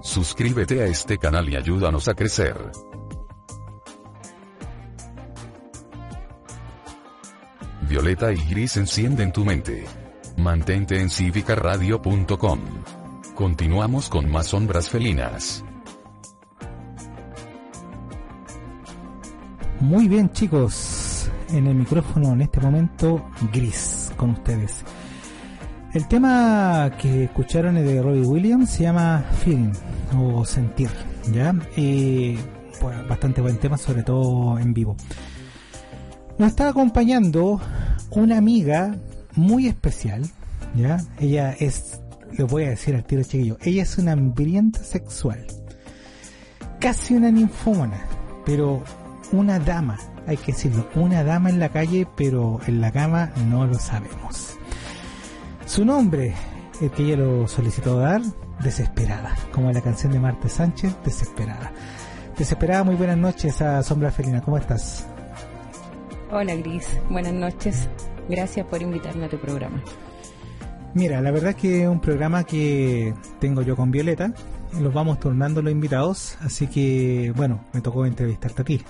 Suscríbete a este canal y ayúdanos a crecer. Violeta y gris encienden tu mente. Mantente en cívicaradio.com. Continuamos con más sombras felinas. Muy bien chicos, en el micrófono en este momento gris con ustedes. El tema que escucharon es de Robbie Williams, se llama Feeling o Sentir, ¿ya? Y bastante buen tema, sobre todo en vivo. Nos está acompañando una amiga muy especial, ¿ya? Ella es, les voy a decir al tiro chiquillo, ella es una hambrienta sexual, casi una ninfómana, pero una dama, hay que decirlo, una dama en la calle, pero en la cama no lo sabemos. Su nombre, el que ella lo solicitó dar, Desesperada, como la canción de Marta Sánchez, Desesperada. Desesperada, muy buenas noches a Sombra Felina, ¿cómo estás? Hola Gris, buenas noches. Gracias por invitarme a tu programa. Mira, la verdad es que es un programa que tengo yo con Violeta. Los vamos turnando los invitados, así que bueno, me tocó entrevistarte a ti.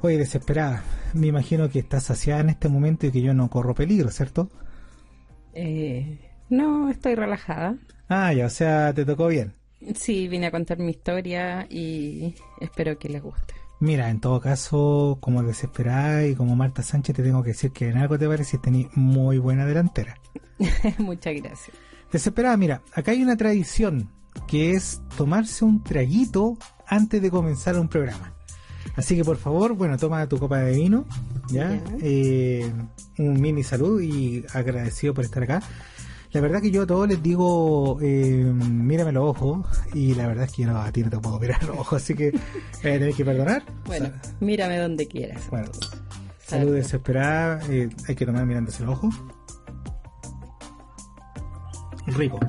Oye, desesperada, me imagino que estás saciada en este momento y que yo no corro peligro, ¿cierto? Eh, no, estoy relajada. Ah, ya, o sea, te tocó bien. Sí, vine a contar mi historia y espero que les guste. Mira, en todo caso, como desesperada y como Marta Sánchez, te tengo que decir que en algo te parece tenés muy buena delantera. Muchas gracias. Desesperada, mira, acá hay una tradición que es tomarse un traguito antes de comenzar un programa. Así que por favor, bueno, toma tu copa de vino, ¿ya? Eh, un mini salud y agradecido por estar acá. La verdad que yo a todos les digo, eh, mírame los ojos, y la verdad es que yo no, a ti no te puedo mirar los ojos, así que eh, que perdonar. Bueno, mírame donde quieras. Bueno, salud desesperada, eh, hay que tomar mirándose los ojos. Rico.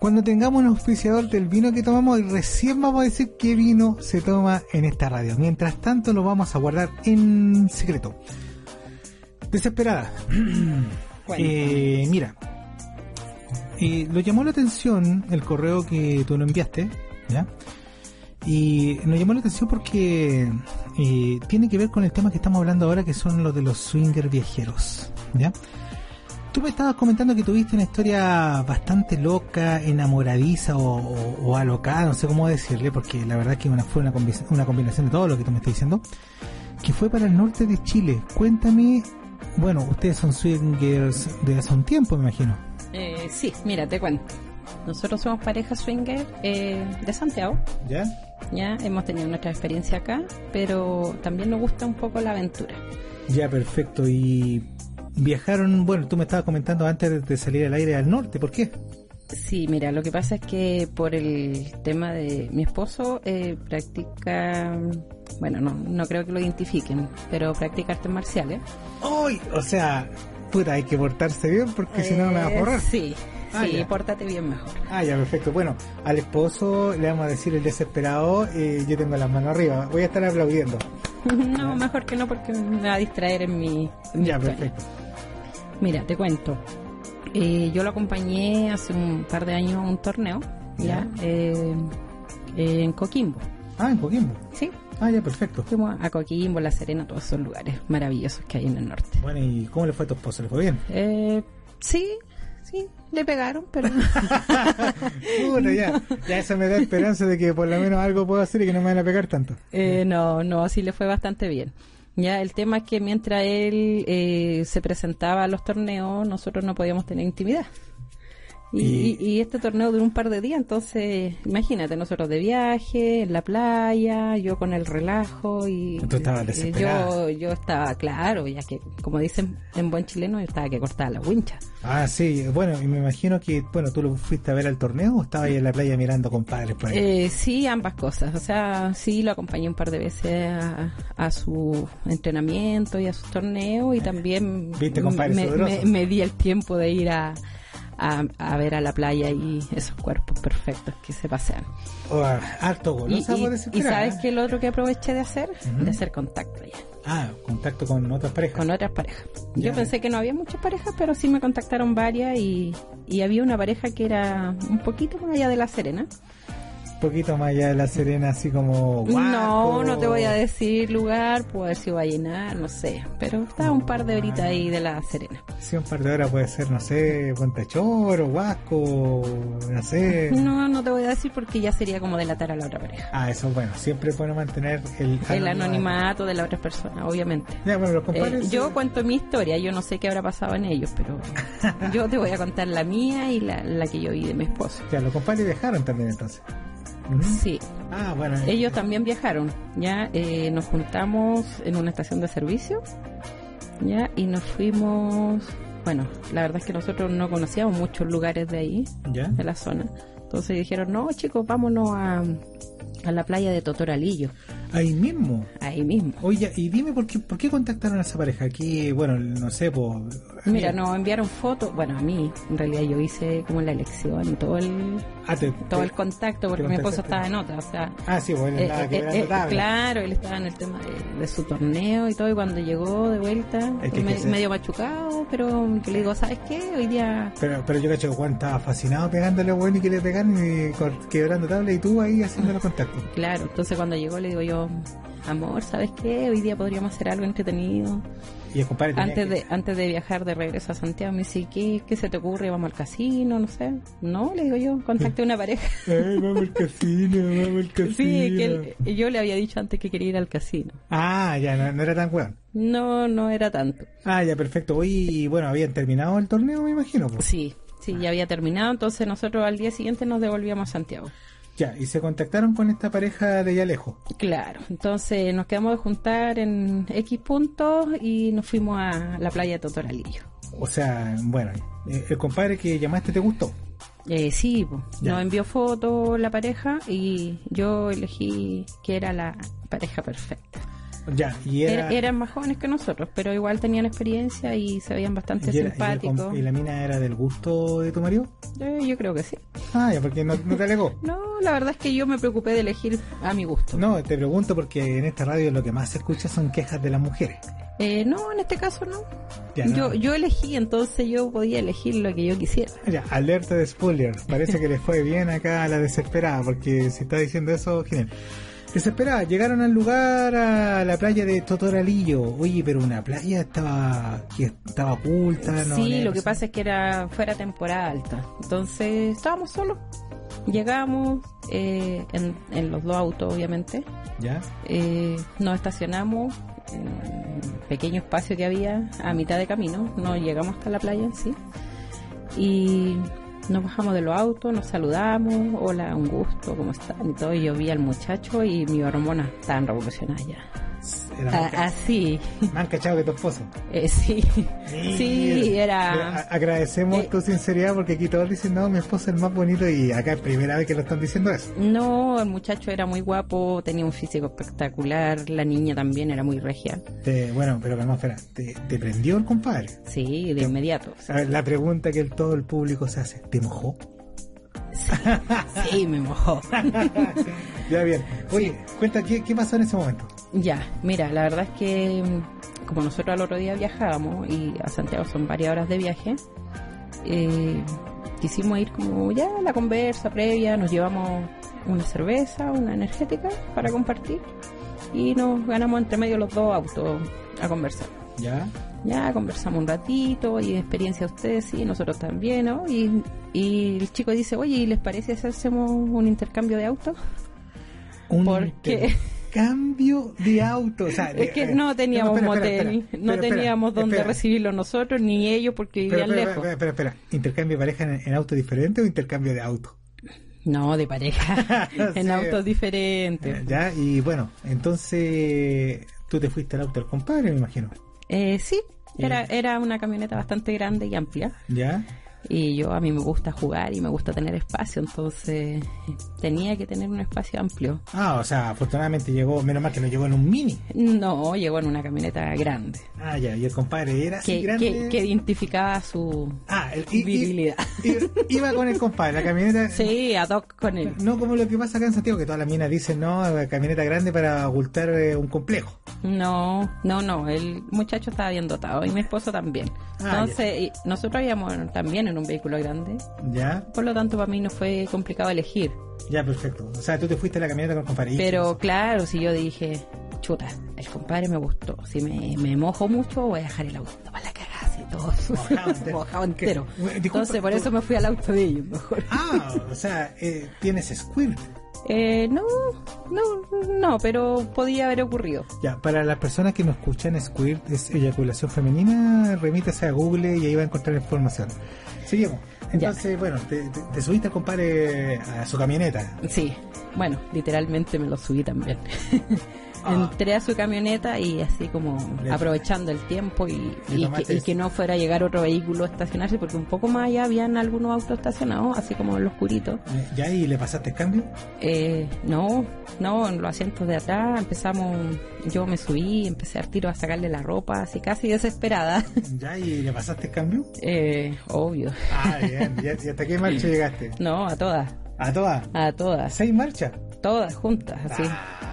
Cuando tengamos un auspiciador del vino que tomamos, recién vamos a decir qué vino se toma en esta radio. Mientras tanto, lo vamos a guardar en secreto. Desesperada. Eh, mira, eh, lo llamó la atención el correo que tú lo enviaste, ¿ya? Y nos llamó la atención porque eh, tiene que ver con el tema que estamos hablando ahora, que son los de los swinger viajeros, ¿ya? Tú me estabas comentando que tuviste una historia bastante loca, enamoradiza o, alocada, no sé cómo decirle, porque la verdad que una, fue una, una combinación de todo lo que tú me estás diciendo, que fue para el norte de Chile. Cuéntame bueno, ustedes son swingers de hace un tiempo, me imagino. Eh, sí, mira, te cuento. Nosotros somos pareja swinger eh, de Santiago. ¿Ya? Ya hemos tenido nuestra experiencia acá, pero también nos gusta un poco la aventura. Ya, perfecto. Y viajaron, bueno, tú me estabas comentando antes de salir al aire al norte, ¿por qué? Sí, mira, lo que pasa es que por el tema de mi esposo eh, practica, bueno, no, no creo que lo identifiquen, pero practica artes marciales. ¡Uy! O sea, puta, hay que portarse bien porque si no me va a borrar. Sí, ah, sí, pórtate bien mejor. Ah, ya, perfecto. Bueno, al esposo le vamos a decir el desesperado, eh, yo tengo las manos arriba, voy a estar aplaudiendo. no, mejor que no porque me va a distraer en mi... ya, perfecto. Mira, te cuento. Eh, yo lo acompañé hace un par de años a un torneo, ¿ya? Eh, en Coquimbo. Ah, en Coquimbo. Sí. Ah, ya, perfecto. Fuimos a Coquimbo, La Serena, todos esos lugares maravillosos que hay en el norte. Bueno, ¿y cómo le fue a tu esposo? ¿Le fue bien? Eh, sí, sí, le pegaron, pero... Puta, ya, ya eso me da esperanza de que por lo menos algo puedo hacer y que no me van a pegar tanto. Eh, no, no, sí le fue bastante bien. Ya, el tema es que mientras él eh, se presentaba a los torneos, nosotros no podíamos tener intimidad. Y, Y- este torneo duró un par de días, entonces imagínate, nosotros de viaje, en la playa, yo con el relajo y... Tú y yo, yo estaba, claro, ya que, como dicen en buen chileno, yo estaba que cortaba la wincha. Ah, sí, bueno, y me imagino que, bueno, tú lo fuiste a ver al torneo o estabas ahí en la playa mirando compadres por ahí. Eh, sí, ambas cosas. O sea, sí lo acompañé un par de veces a, a su entrenamiento y a sus torneos y también ¿Viste, me, sudoroso? me- me di el tiempo de ir a, a, a ver a la playa y esos cuerpos perfectos que se pasean. O, ah, harto Y, golosa y- por y desesperada. sabes que lo otro que aproveché de hacer, de hacer contacto ya, Ah, contacto con otras parejas. con otras parejas. Ya. Yo pensé que no había muchas parejas, pero sí me contactaron varias y, y había una pareja que era un poquito más allá de La Serena. Poquito más allá de la Serena, así como... No, Guaco. no te voy a decir lugar, puedo ver si va a llenar, no sé. Pero está un par de horitas ahí de la Serena. Sí, un par de horas puede ser, no sé, Puente Choro, Huasco, no sé. No, no te voy a decir porque ya sería como delatar a la otra pareja. Ah, eso es bueno, siempre es bueno mantener el, El anonimato de la otra persona, obviamente. Ya, bueno, los Eh, compadres... yo cuento mi historia, yo no sé qué habrá pasado en ellos, pero yo te voy a contar la mía y la, la que yo vi de mi esposo. Ya, los compadres viajaron también entonces. Sí, Ah, bueno. ellos también viajaron, ya eh, nos juntamos en una estación de servicio, ya y nos fuimos, bueno, la verdad es que nosotros no conocíamos muchos lugares de ahí, ¿Ya? de la zona, entonces dijeron, no chicos, vámonos a, a la playa de Totoralillo, Ahí mismo. ahí mismo. Oye, y dime por qué, por qué contactaron a esa pareja. Aquí, bueno, no sé, pues... Mira, nos enviaron fotos, bueno, a mí, en realidad yo hice como la elección y todo el, Ah, te- todo te- el contacto, porque mi esposo estaba en otra, o sea, Ah, sí, bueno, Eh, estaba eh, quebrando eh, tabla. claro, él estaba en el tema de, de su torneo y todo, y cuando llegó de vuelta, Es que me- que se- medio machucado, pero que le digo, ¿sabes qué? Hoy día, Pero, pero yo cacho que Juan estaba fascinado pegándole bueno y quiere pegar y cor- quebrando tabla y tú ahí haciendo los claro, entonces cuando llegó le digo yo, amor, ¿sabes qué? Hoy día podríamos hacer algo entretenido. Y el compadre Antes que- de, antes de viajar de regreso a Santiago, me dice, ¿qué, ¿qué se te ocurre? ¿Vamos al casino? No sé. No, le digo yo, contacté a una pareja. Ay, vamos al casino, vamos al casino. Sí, que él- yo le había dicho antes que quería ir al casino. Ah, ya, no, no era tan weón. No, no era tanto. Ah, ya, perfecto. Hoy, bueno, habían terminado el torneo, me imagino. Pues. Sí, sí, ya había terminado, entonces nosotros al día siguiente nos devolvíamos a Santiago. Ya, y se contactaron con esta pareja de allá lejos. Claro, entonces nos quedamos de juntar en X puntos y nos fuimos a la playa de Totoralillo. O sea, bueno, eh, el compadre que llamaste te gustó. Eh, sí. Ya. nos envió fotos la pareja y yo elegí que era la pareja perfecta. Ya, y era... Era- eran más jóvenes que nosotros, pero igual tenían experiencia y se veían bastante y, era- simpáticos. y la mina era del gusto de tu marido? Eh, yo creo que sí. Ah, ya, porque no, no te alegó. No, la verdad es que yo me preocupé de elegir a mi gusto. No, te pregunto porque en esta radio lo que más se escucha son quejas de las mujeres. Eh, no, en este caso no. Ya, no. Yo, yo elegí, entonces yo podía elegir lo que yo quisiera. Ya, alerta de spoiler. Parece que les fue bien acá a la desesperada, porque si está diciendo eso, genial. Desesperada, llegaron al lugar, a la playa de Totoralillo. Oye, pero una playa estaba que estaba oculta, ¿no? sí, lo que pasa es que era fuera temporada alta. Entonces estábamos solos. Llegamos eh, en, en los dos autos, obviamente. ¿Ya? Eh, nos estacionamos en un pequeño espacio que había a mitad de camino. No llegamos hasta la playa en sí. Y nos bajamos de los autos, nos saludamos. Hola, un gusto, ¿cómo están? Y todo. Y yo vi al muchacho y mi hormona estaban revolucionadas ya. Era Ah, así, más cachado que tu esposo. eh, sí. Sí, era. agradecemos Eh, tu sinceridad porque aquí todos dicen, no, mi esposo es el más bonito y acá es primera vez que lo están diciendo eso. No, el muchacho era muy guapo, tenía un físico espectacular, la niña también era muy regia. Te- bueno, pero calma, espera, ¿te, te prendió el compadre? Sí, de inmediato. A ver, la pregunta que el- todo el público se hace, ¿te mojó? Sí, sí, me mojó. Ya bien. Oye, cuenta, ¿qué, ¿qué pasó en ese momento? Ya, mira, la verdad es que mm, como nosotros al otro día viajábamos y a Santiago son varias horas de viaje, eh, quisimos ir como ya a la conversa previa, nos llevamos una cerveza, una energética para compartir y nos ganamos entre medio los dos autos a conversar. ¿Ya? Ya conversamos un ratito y experiencia ustedes, sí, nosotros también, ¿no? Y, y el chico dice, oye, ¿y les parece si hacemos un intercambio de autos? Un Porque- cambio de auto. O sea, Es que eh, no teníamos espera, motel, espera, espera, no teníamos dónde recibirlo nosotros ni ellos porque vivían lejos. espera, espera. ¿Intercambio de pareja en, en auto diferente o intercambio de auto? No, de pareja, en Sí. autos diferentes. Ya, y bueno, entonces tú te fuiste al auto del compadre, me imagino. Eh, sí, era, era una camioneta bastante grande y amplia. ¿Ya? Y yo a mí me gusta jugar y me gusta tener espacio, entonces tenía que tener un espacio amplio. Ah, o sea, afortunadamente llegó, menos mal que no llegó en un mini. No, llegó en una camioneta grande, Ah, ya, y el compadre era así que, grande. que, que identificaba su Ah, el, y- y- virilidad. y- iba con el compadre, la camioneta. Sí, ad hoc con él. No como lo que pasa acá en Santiago, que todas las minas dicen, no, camioneta grande para ocultar eh, un complejo. No, no, no, el muchacho estaba bien dotado y mi esposo también. Ah, Entonces, y nosotros habíamos también en un vehículo grande, Ya, por lo tanto para mí no fue complicado elegir. ya, perfecto. O sea, tú te fuiste a la camioneta con el compadre. ¿Y qué Pero claro, si yo dije, chuta, el compadre me gustó, si me, me mojo mucho voy a dejar el auto para la cagada, así todo sucio, Mojado entero. mojado entero. Entonces por tú- eso me fui al auto de ellos mejor. Ah, o sea, eh, tienes squirt. Eh, no, no, no, pero podía haber ocurrido. Ya, para las personas que no escuchan, squirt es eyaculación femenina, remítese a Google y ahí va a encontrar información. Seguimos. Entonces, bueno, te, te- te subiste compadre a su camioneta. Sí, bueno, literalmente me lo subí también. Ah. Entré a su camioneta y así como aprovechando el tiempo y, y que, y que no fuera a llegar otro vehículo a estacionarse porque un poco más allá habían algunos autos estacionados, así como en los oscurito. Eh, ¿Ya y le pasaste el cambio? Eh, no, no, en los asientos de atrás empezamos, yo me subí, empecé al tiro a sacarle la ropa, así casi desesperada. ¿Ya y le pasaste el cambio? Eh, obvio. Ah, bien. ¿Y y hasta qué marcha llegaste? No, a todas, ¿A todas? a todas, ¿Seis marchas? todas juntas, así. Ah,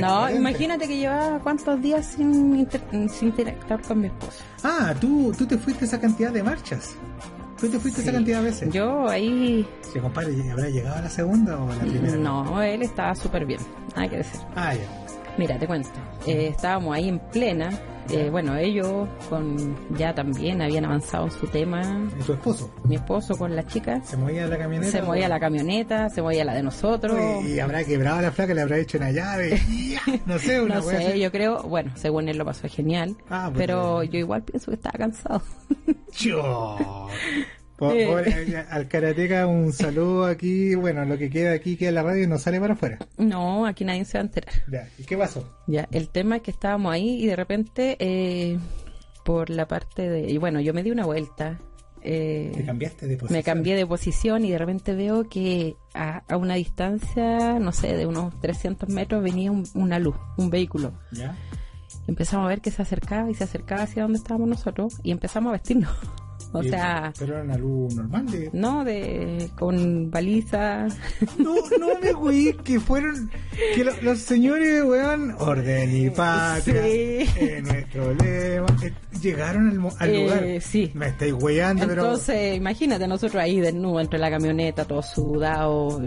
No, imagínate que llevaba cuántos días sin, inter- sin interactuar con mi esposo. Ah, tú, tú te fuiste esa cantidad de marchas. Tú te fuiste esa cantidad de veces. Yo ahí, Sí, compadre, ¿habrá llegado a la segunda o a la primera? no, él estaba súper bien, nada que decir. Ah, ya. Mira, te cuento, eh, estábamos ahí en plena, eh, bueno, ellos con ya también habían avanzado en su tema, ¿Y tu esposo? mi esposo con la chica, ¿Se movía la camioneta? se movía la camioneta, se movía la de nosotros. Y habrá quebrado la flaca, le habrá hecho una llave. no sé, una No sé, yo creo, bueno, según él lo pasó genial, Ah, pues, pero yo igual pienso que estaba cansado. Yo. Eh. al karateca un saludo aquí, bueno, lo que queda aquí queda en la radio y no sale para afuera. No, aquí nadie se va a enterar. Ya, ¿y qué pasó? Ya, el tema es que estábamos ahí y de repente, eh, por la parte de. Y bueno, yo me di una vuelta. eh, ¿Te cambiaste de posición? me cambié de posición y de repente veo que a, a una distancia, no sé, de unos 300 metros venía un- una luz, un vehículo. ¿Ya? Empezamos a ver que se acercaba y se acercaba hacia donde estábamos nosotros y empezamos a vestirnos. O sea, Pero era una luz normal de... no de con baliza. No, no me güey, que fueron... Que lo- los señores, weón, orden y patria, Sí. eh, nuestro lema, eh, llegaron al, al Eh, lugar. sí. Me estáis weyando, pero... Entonces, imagínate nosotros ahí desnudos entre la camioneta, todo sudado,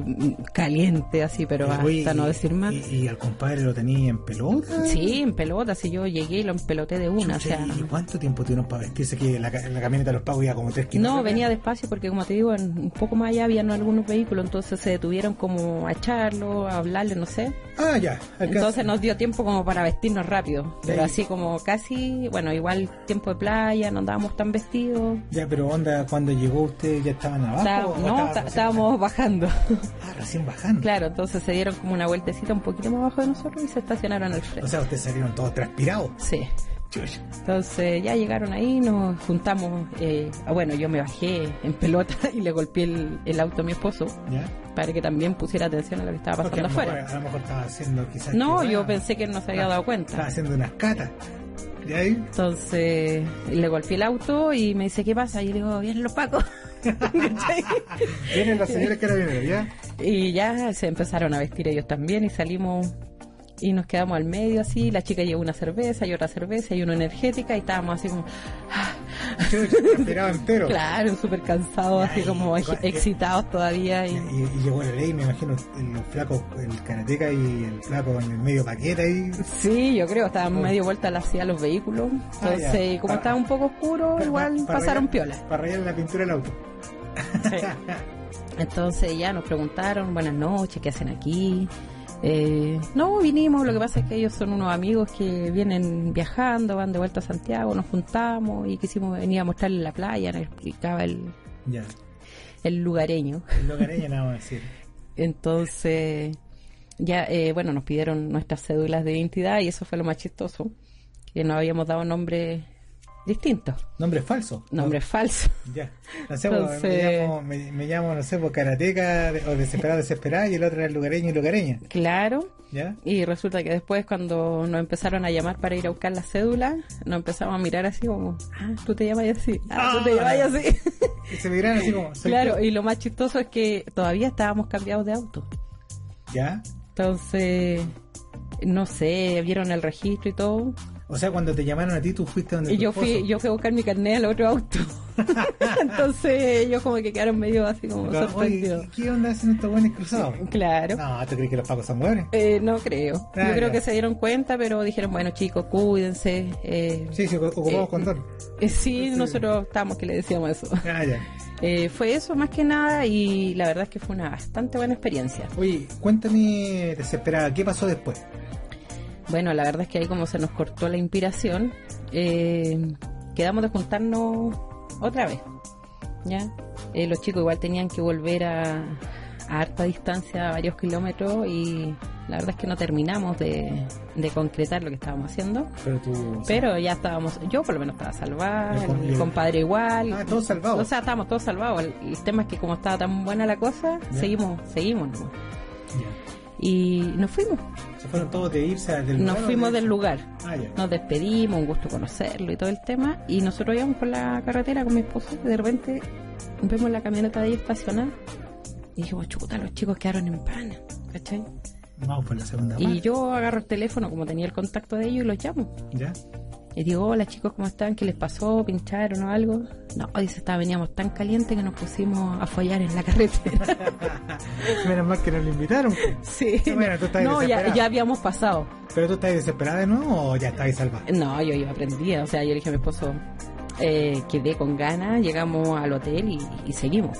caliente, así, pero hasta no decir más. Y, y al compadre lo tenía en pelota? Sí, en pelota, si yo llegué y lo empeloté de una, o Chucha, sea... ¿Y cuánto tiempo tuvieron para vestirse que la, la camioneta de los pagos iba como tres kilómetros? No, venía despacio porque como te digo, en- un poco más allá habían algunos vehículos, entonces se detuvieron como a echarlo, a hablarle, no sé. Ah, ya. alcanza. Entonces nos dio tiempo como para vestirnos rápido, pero Sí. así como casi, bueno, igual tiempo de playa, no andábamos tan vestidos. Ya, pero onda, cuando llegó usted ya estaban abajo. Está- o no, estábamos bajando. Ah, recién bajando. Claro, entonces se dieron como una vueltecita un poquito más abajo de nosotros y se estacionaron al O frente. sea, ustedes salieron todos transpirados. Sí. Entonces ya llegaron ahí, nos juntamos. Eh, ah, bueno, yo me bajé en pelota y le golpeé el, el auto a mi esposo ¿Ya? para que también pusiera atención a lo que estaba a pasando mejor, afuera. a lo mejor estaba haciendo quizás... No, yo pensé que él no se había dado Estaba cuenta. haciendo unas catas. ¿Y ahí? Entonces le golpeé el auto y me dice, ¿qué pasa? Y le digo, vienen los pacos. Vienen los señores carabineros, ¿ya? y ya se empezaron a vestir ellos también y salimos y nos quedamos al medio así. La chica llevó una cerveza y otra cerveza y una energética y estábamos así como... "Ah, entero. Claro, súper cansados, así como eg- excitados todavía. Y, Y, y llegó la ley, me imagino, el- los flacos, el karateca y el flaco en el medio paquete ahí. Sí, yo creo, estaban Oh. medio vuelta hacia los vehículos. Ah, Entonces, ya. como Para- estaba un poco oscuro, igual para pasaron rayar- piola. Para rayar la pintura del auto. Entonces ya nos preguntaron, buenas noches, ¿qué hacen aquí? Eh, no, vinimos, lo que pasa es que ellos son unos amigos que vienen viajando, van de vuelta a Santiago, nos juntamos y quisimos venir a mostrarles la playa, nos explicaba el, el lugareño. El locareño nada más decir. Entonces, ya, eh, bueno, nos pidieron nuestras cédulas de identidad y eso fue lo más chistoso, que nos habíamos dado nombres distintos, Nombre falso. nombres falsos. Ya. No sé, pues, Entonces- me, llamo, me, me llamo, no sé, por karateca o desesperado, desesperada y el otro era el lugareño y lugareña. Claro, ¿Ya? Y resulta que después cuando nos empezaron a llamar para ir a buscar la cédula, nos empezamos a mirar así como, ah, tú te llamas así, ah, tú te Ah. llamas así. Y se miran así como, claro, y lo más chistoso es que todavía estábamos cambiados de auto. ¿Ya? Entonces, no sé, vieron el registro y todo. O sea, cuando te llamaron a ti, tú fuiste donde Y yo fui, yo fui a buscar mi carnet al otro auto. Entonces ellos como que quedaron medio así como sorprendidos. ¿qué onda hacen estos buenos cruzados? Claro. No, ¿tú crees que los pacos son buenos? Eh, no creo. Ah, Yo creo ya. que se dieron cuenta, pero dijeron, bueno chicos, cuídense. Eh, Sí, sí, ocupamos Eh, condón. eh, sí, Sí. nosotros estábamos que le decíamos eso. Ah, ya. Eh, fue eso más que nada y la verdad es que fue una bastante buena experiencia. Oye, cuéntame, desesperada, ¿qué pasó después? Bueno, la verdad es que ahí como se nos cortó la inspiración, eh, quedamos de juntarnos otra vez. ¿ya? Eh, los chicos igual tenían que volver a, a harta distancia, a varios kilómetros y la verdad es que no terminamos de, de concretar lo que estábamos haciendo. Pero tú... Pero ya estábamos, yo por lo menos estaba salvada, El com- el compadre igual. Ah, todos salvados. O sea, estábamos todos salvados. El, el tema es que como estaba tan buena la cosa, seguimos, seguimos. Y nos fuimos, ¿Se fueron todos de irse del lugar? nos fuimos de- del lugar. Ah, ya. Nos despedimos, un gusto conocerlo y todo el tema. Y nosotros íbamos por la carretera con mi esposo y de repente vemos la camioneta de ellos estacionada. Y dijimos, chuta, los chicos quedaron en pana, ¿cachai? Vamos por la segunda Y parte. yo agarro el teléfono, como tenía el contacto de ellos, y los llamo. ¿Ya? Y digo, hola chicos, ¿cómo están? ¿Qué les pasó? ¿Pincharon o algo? No, dice, estaba, veníamos tan caliente que nos pusimos a follar en la carretera. Menos mal que nos lo invitaron. sí. Bueno, tú estás no, ya, ya habíamos pasado. ¿Pero tú estás desesperada de nuevo o ya estás salva? No, yo iba aprendida. O sea, yo le dije a mi esposo, eh, quedé con ganas, llegamos al hotel y, y seguimos.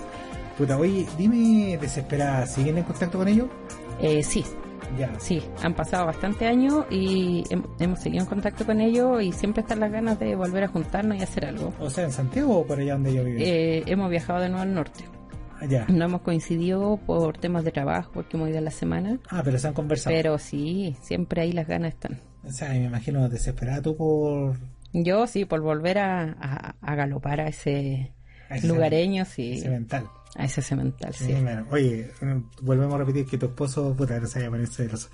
Puta, oye, dime, desesperada, ¿siguen en contacto con ellos? Eh, sí, Ya. sí, han pasado bastante años y hem- hemos seguido en contacto con ellos y siempre están las ganas de volver a juntarnos y hacer algo. O sea, en Santiago o por allá donde yo vivo. Eh, hemos viajado de nuevo al norte. Ah, ya. No hemos coincidido por temas de trabajo, porque hemos ido a la semana. Ah, pero se han conversado. Pero sí, siempre ahí las ganas están. O sea, me imagino desesperada tú por... Yo sí, por volver a, a- a galopar a ese a ese lugareño, sí, Ese mental. A ese cemental, sí. Sí, bueno. Oye, volvemos a repetir que tu esposo, puta, no se vaya a poner celoso.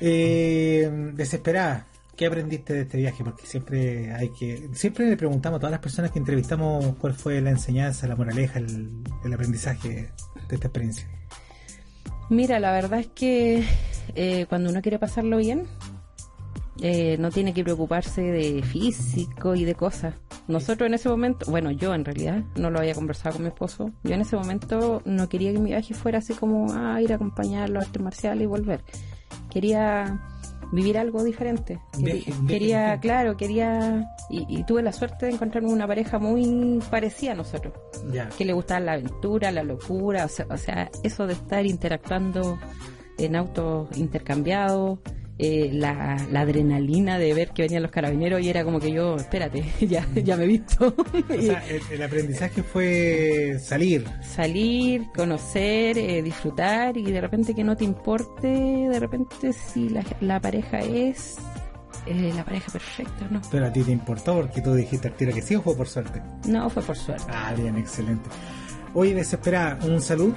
Eh, desesperada, ¿qué aprendiste de este viaje? Porque siempre hay que, siempre le preguntamos a todas las personas que entrevistamos cuál fue la enseñanza, la moraleja, el, el aprendizaje de esta experiencia. Mira, la verdad es que eh, cuando uno quiere pasarlo bien, eh, no tiene que preocuparse de físico y de cosas. Nosotros en ese momento, bueno, yo en realidad no lo había conversado con mi esposo. Yo en ese momento no quería que mi viaje fuera así como a ir a acompañarlo a artes marciales y volver. Quería vivir algo diferente. Viaje- viaje quería, claro, quería. Y, y tuve la suerte de encontrarme una pareja muy parecida a nosotros que le gustaba la aventura, la locura, o sea, o sea, eso de estar interactuando en autos intercambiados, eh, la, la adrenalina de ver que venían los carabineros y era como que yo, espérate, ya, ya me he visto. O sea, el, el aprendizaje fue salir. Salir, conocer, eh, disfrutar y de repente que no te importe, de repente si la, la pareja es eh, la pareja perfecta, ¿no? Pero a ti te importó porque tú dijiste al tiro que sí o fue por suerte. No, fue por suerte. Ah, bien, excelente. Oye, desesperada, un salud.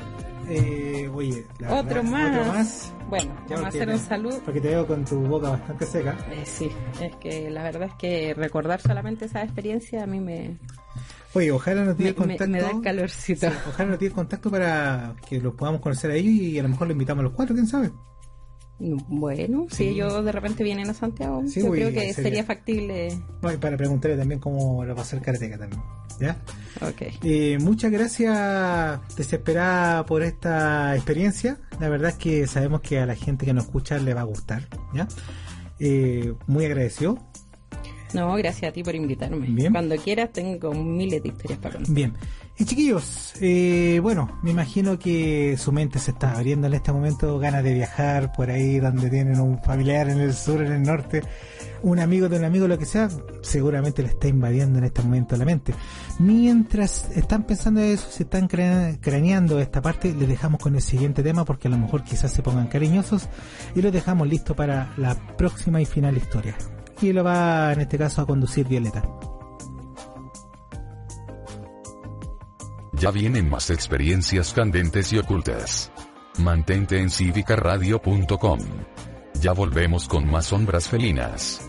Eh, oye, la Otro verdad, más. Otro más. Bueno, Ya vamos a hacer te- un saludo. Porque te veo con tu boca bastante seca. Eh, sí, es que la verdad es que recordar solamente esa experiencia a mí me, Oye, ojalá tire me- contacto. me da calorcito. Sí, ojalá nos tire contacto para que los podamos conocer a ellos y a lo mejor lo invitamos a los cuatro, quién sabe. Bueno, si Sí. ellos de repente vienen a Santiago, Sí, yo uy, creo que sería- sería factible. No, y para preguntarle también cómo lo va a hacer Karateka también. ¿Ya? Ok. Eh, muchas gracias, Desesperada, por esta experiencia. La verdad es que sabemos que a la gente que nos escucha le va a gustar. ¿ya? Eh, muy agradecido. No, gracias a ti por invitarme. Bien. Cuando quieras, tengo miles de historias para contar. Bien. Y chiquillos, eh, bueno, me imagino que su mente se está abriendo en este momento, ganas de viajar por ahí donde tienen un familiar en el sur, en el norte, un amigo de un amigo, lo que sea, seguramente le está invadiendo en este momento la mente. Mientras están pensando eso, se están cra- craneando esta parte, les dejamos con el siguiente tema porque a lo mejor quizás se pongan cariñosos y los dejamos listo para la próxima y final historia. Y lo va en este caso a conducir Violeta. Ya vienen más experiencias candentes y ocultas. Mantente en cívicaradio.com. Ya volvemos con más sombras felinas.